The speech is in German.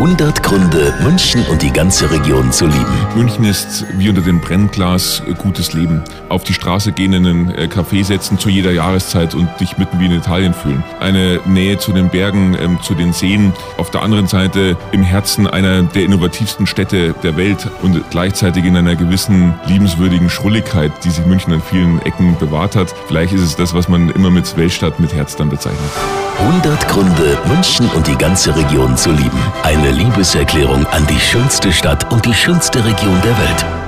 100 Gründe, München und die ganze Region zu lieben. München ist wie unter dem Brennglas gutes Leben. Auf die Straße gehen, in einen äh, Café setzen zu jeder Jahreszeit und dich mitten wie in Italien fühlen. Eine Nähe zu den Bergen, ähm, zu den Seen. Auf der anderen Seite im Herzen einer der innovativsten Städte der Welt und gleichzeitig in einer gewissen liebenswürdigen Schrulligkeit, die sich München an vielen Ecken bewahrt hat. Vielleicht ist es das, was man immer mit Weltstadt mit Herz dann bezeichnet. 100 Gründe, München und die ganze Region zu lieben. Eine Liebeserklärung an die schönste Stadt und die schönste Region der Welt.